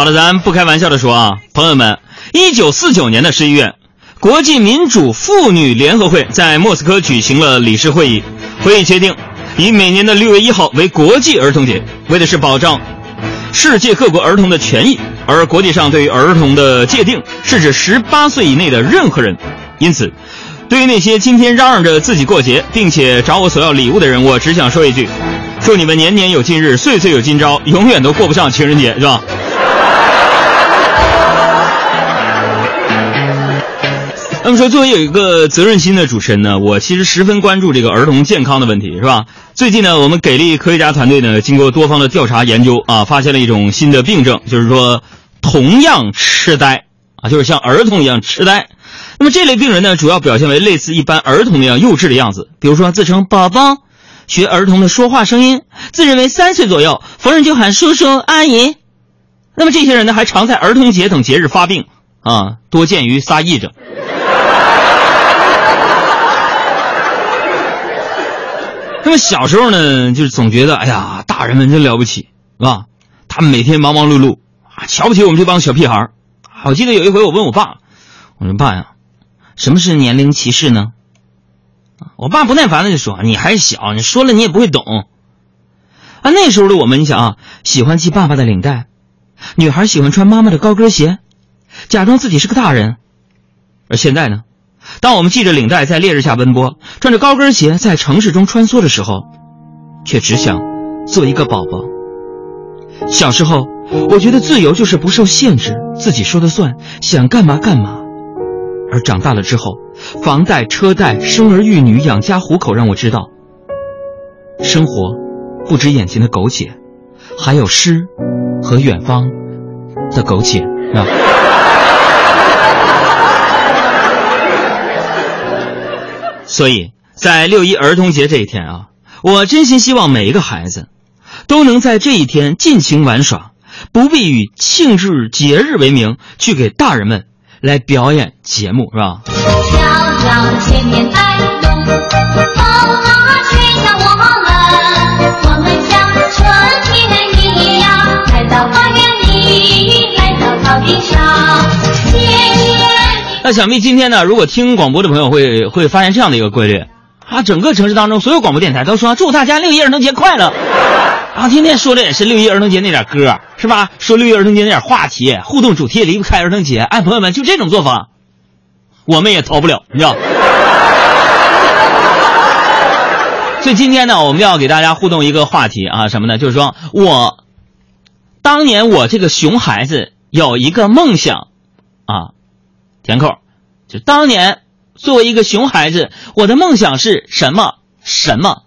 好了，咱不开玩笑的说啊，朋友们，一九四九年的十一月，国际民主妇女联合会在莫斯科举行了理事会议，会议决定以每年的六月一号为国际儿童节，为的是保障世界各国儿童的权益。而国际上对于儿童的界定是指十八岁以内的任何人，因此，对于那些今天嚷嚷着自己过节，并且找我索要礼物的人，我只想说一句：祝你们年年有今日，岁岁有今朝，永远都过不上情人节，是吧？那么说，作为有一个责任心的主持人呢，我其实十分关注这个儿童健康的问题，是吧？最近呢，我们给力科学家团队呢，经过多方的调查研究啊，发现了一种新的病症，就是说同样痴呆啊，就是像儿童一样痴呆。那么这类病人呢，主要表现为类似一般儿童那样幼稚的样子，比如说自称宝宝，学儿童的说话声音，自认为三岁左右，逢人就喊叔叔阿姨。那么这些人呢，还常在儿童节等节日发病啊，多见于撒癔症。那么小时候呢，就是总觉得，哎呀，大人们真了不起，是吧？他们每天忙忙碌碌啊，瞧不起我们这帮小屁孩儿。我记得有一回，我问我爸，我说爸呀，什么是年龄歧视呢？我爸不耐烦的就说：“你还小，你说了你也不会懂。”啊，那时候的我们，你想啊，喜欢系爸爸的领带，女孩喜欢穿妈妈的高跟鞋，假装自己是个大人。而现在呢？当我们系着领带在烈日下奔波，穿着高跟鞋在城市中穿梭的时候，却只想做一个宝宝。小时候，我觉得自由就是不受限制，自己说了算，想干嘛干嘛。而长大了之后，房贷、车贷、生儿育女、养家糊口，让我知道，生活不止眼前的苟且，还有诗和远方的苟且啊。所以在六一儿童节这一天啊，我真心希望每一个孩子都能在这一天尽情玩耍，不必以庆祝节日为名去给大人们来表演节目，是吧？那想必今天呢，如果听广播的朋友会会发现这样的一个规律，啊，整个城市当中所有广播电台都说祝大家六一儿童节快乐，啊，天天说的也是六一儿童节那点歌，是吧？说六一儿童节那点话题，互动主题也离不开儿童节。哎，朋友们，就这种做法，我们也逃不了，你知道。所以今天呢，我们要给大家互动一个话题啊，什么呢？就是说我当年我这个熊孩子有一个梦想，啊。填空，就当年作为一个熊孩子，我的梦想是什么？什么？